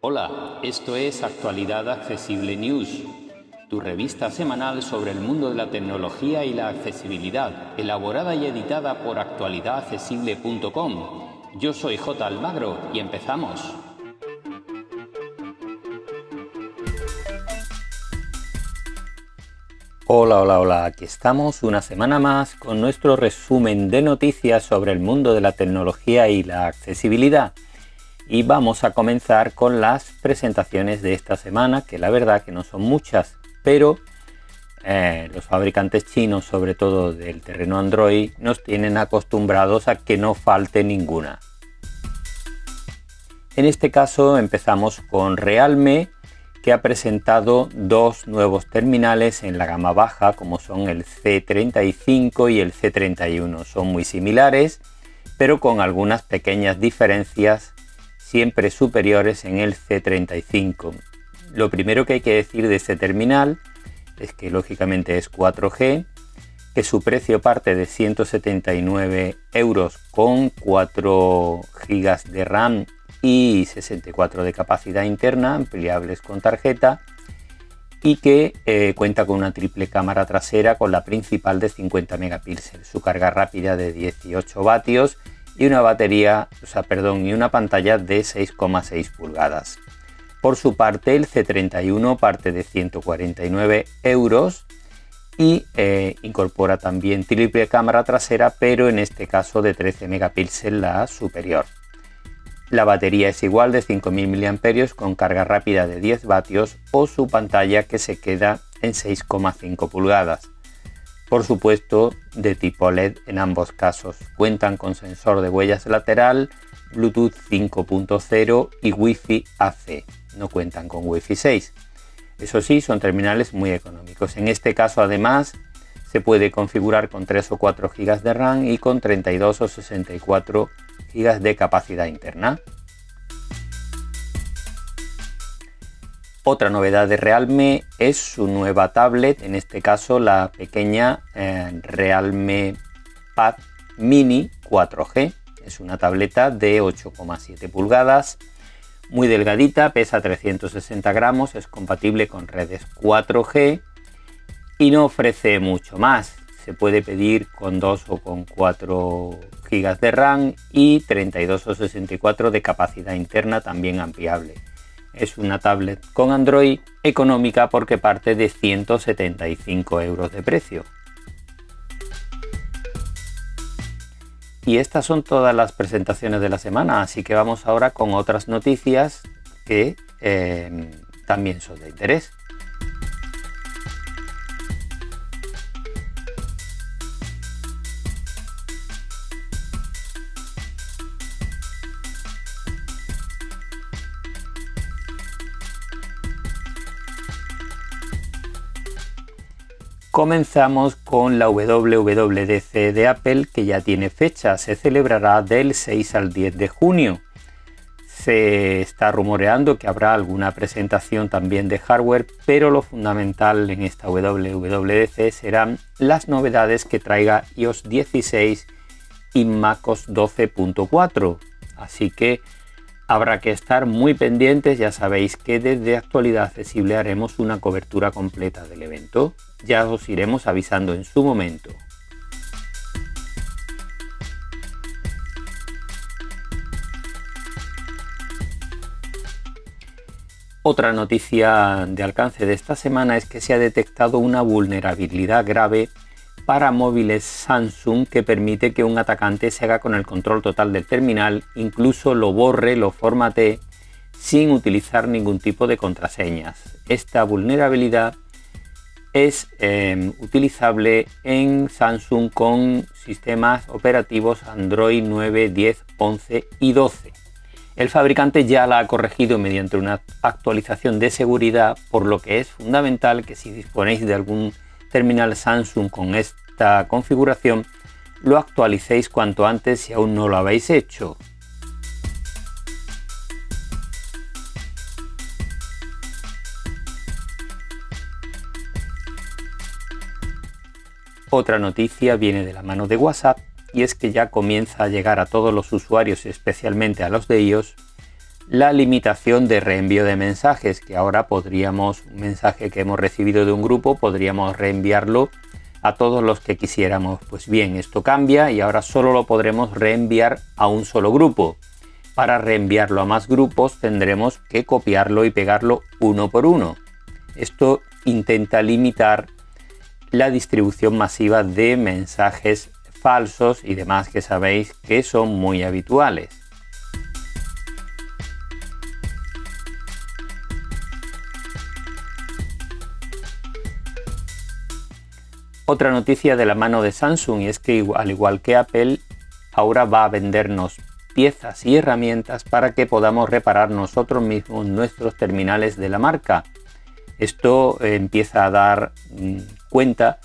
Hola, esto es Actualidad Accesible News, tu revista semanal sobre el mundo de la tecnología y la accesibilidad, elaborada y editada por actualidadaccesible.com. Yo soy J. Almagro y empezamos. Hola, hola, hola, aquí estamos una semana más con nuestro resumen de noticias sobre el mundo de la tecnología y la accesibilidad. Y vamos a comenzar con las presentaciones de esta semana, que la verdad que no son muchas, pero eh, los fabricantes chinos, sobre todo del terreno Android, nos tienen acostumbrados a que no falte ninguna. En este caso empezamos con Realme que ha presentado dos nuevos terminales en la gama baja como son el C35 y el C31. Son muy similares pero con algunas pequeñas diferencias siempre superiores en el C35. Lo primero que hay que decir de este terminal es que lógicamente es 4G, que su precio parte de 179 euros con 4 GB de RAM y 64 de capacidad interna, ampliables con tarjeta y que eh, cuenta con una triple cámara trasera con la principal de 50 megapíxeles, su carga rápida de 18 vatios y una batería, o sea, perdón, y una pantalla de 6,6 pulgadas. Por su parte, el C31 parte de 149 euros y eh, incorpora también triple cámara trasera, pero en este caso de 13 megapíxeles la superior. La batería es igual de 5000 mAh con carga rápida de 10 vatios o su pantalla que se queda en 6,5 pulgadas. Por supuesto, de tipo LED en ambos casos. Cuentan con sensor de huellas lateral, Bluetooth 5.0 y Wi-Fi AC. No cuentan con Wi-Fi 6. Eso sí, son terminales muy económicos. En este caso, además, se puede configurar con 3 o 4 GB de RAM y con 32 o 64 GB de capacidad interna. Otra novedad de Realme es su nueva tablet, en este caso la pequeña eh, Realme Pad Mini 4G. Es una tableta de 8,7 pulgadas, muy delgadita, pesa 360 gramos, es compatible con redes 4G y no ofrece mucho más. Se puede pedir con 2 o con 4 GB de RAM y 32 o 64 de capacidad interna también ampliable. Es una tablet con Android económica porque parte de 175 euros de precio. Y estas son todas las presentaciones de la semana, así que vamos ahora con otras noticias que eh, también son de interés. Comenzamos con la WWDC de Apple que ya tiene fecha, se celebrará del 6 al 10 de junio. Se está rumoreando que habrá alguna presentación también de hardware, pero lo fundamental en esta WWDC serán las novedades que traiga iOS 16 y MacOS 12.4. Así que habrá que estar muy pendientes, ya sabéis que desde actualidad accesible haremos una cobertura completa del evento ya os iremos avisando en su momento. Otra noticia de alcance de esta semana es que se ha detectado una vulnerabilidad grave para móviles Samsung que permite que un atacante se haga con el control total del terminal, incluso lo borre, lo formate sin utilizar ningún tipo de contraseñas. Esta vulnerabilidad es em, utilizable en Samsung con sistemas operativos Android 9, 10, 11 y 12. El fabricante ya la ha corregido mediante una actualización de seguridad, por lo que es fundamental que si disponéis de algún terminal Samsung con esta configuración, lo actualicéis cuanto antes si aún no lo habéis hecho. Otra noticia viene de la mano de WhatsApp y es que ya comienza a llegar a todos los usuarios, especialmente a los de ellos, la limitación de reenvío de mensajes, que ahora podríamos, un mensaje que hemos recibido de un grupo, podríamos reenviarlo a todos los que quisiéramos. Pues bien, esto cambia y ahora solo lo podremos reenviar a un solo grupo. Para reenviarlo a más grupos tendremos que copiarlo y pegarlo uno por uno. Esto intenta limitar la distribución masiva de mensajes falsos y demás que sabéis que son muy habituales. Otra noticia de la mano de Samsung y es que al igual que Apple, ahora va a vendernos piezas y herramientas para que podamos reparar nosotros mismos nuestros terminales de la marca. Esto eh, empieza a dar mm, cuenta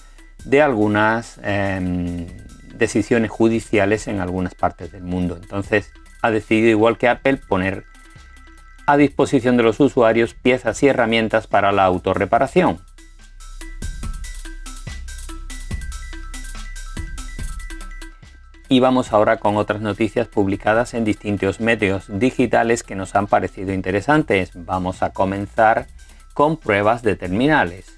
de algunas em, decisiones judiciales en algunas partes del mundo. Entonces ha decidido, igual que Apple, poner a disposición de los usuarios piezas y herramientas para la autorreparación. Y vamos ahora con otras noticias publicadas en distintos medios digitales que nos han parecido interesantes. Vamos a comenzar con pruebas de terminales.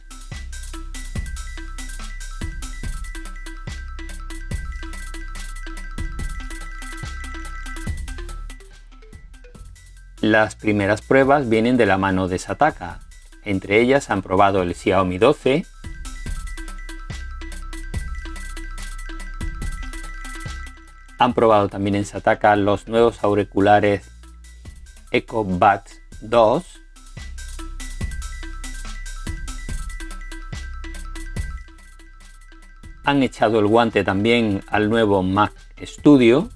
Las primeras pruebas vienen de la mano de Sataka. Entre ellas han probado el Xiaomi 12, Han probado también en Sataka los nuevos auriculares EcoBuds 2. Han echado el guante también al nuevo Mac Studio.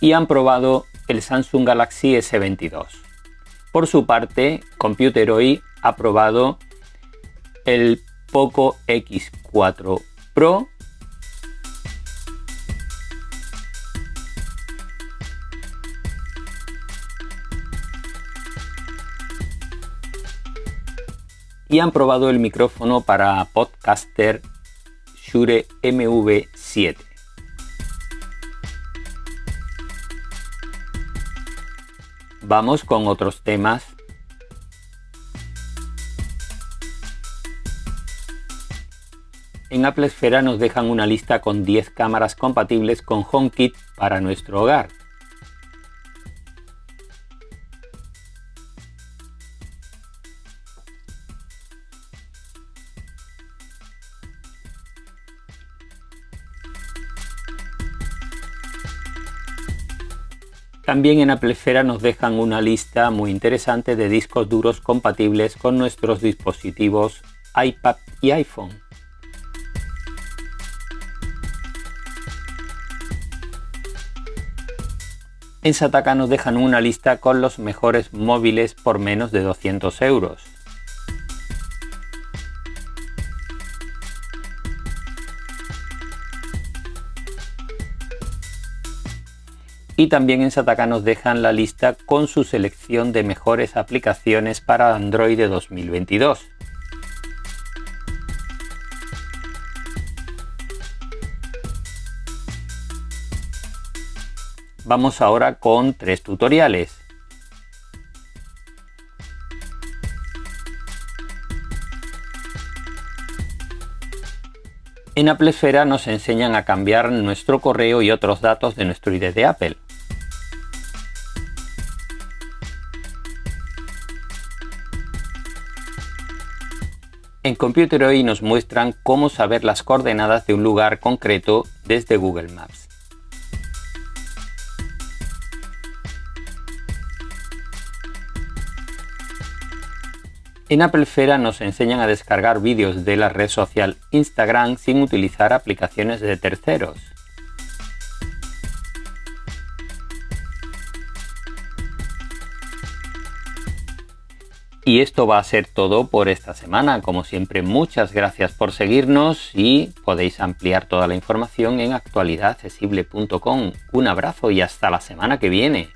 Y han probado el Samsung Galaxy S22. Por su parte, Computeroi ha probado el Poco X4 Pro. Y han probado el micrófono para podcaster Shure MV7. Vamos con otros temas En Apple Esfera nos dejan una lista con 10 cámaras compatibles con HomeKit para nuestro hogar. También en Apple Esfera nos dejan una lista muy interesante de discos duros compatibles con nuestros dispositivos iPad y iPhone. En Sataka nos dejan una lista con los mejores móviles por menos de 200 euros. Y también en Sataka nos dejan la lista con su selección de mejores aplicaciones para Android de 2022. Vamos ahora con tres tutoriales. En Apple Esfera nos enseñan a cambiar nuestro correo y otros datos de nuestro ID de Apple. En Computer hoy nos muestran cómo saber las coordenadas de un lugar concreto desde Google Maps. En Apple Fera nos enseñan a descargar vídeos de la red social Instagram sin utilizar aplicaciones de terceros. Y esto va a ser todo por esta semana. Como siempre, muchas gracias por seguirnos y podéis ampliar toda la información en actualidadaccesible.com. Un abrazo y hasta la semana que viene.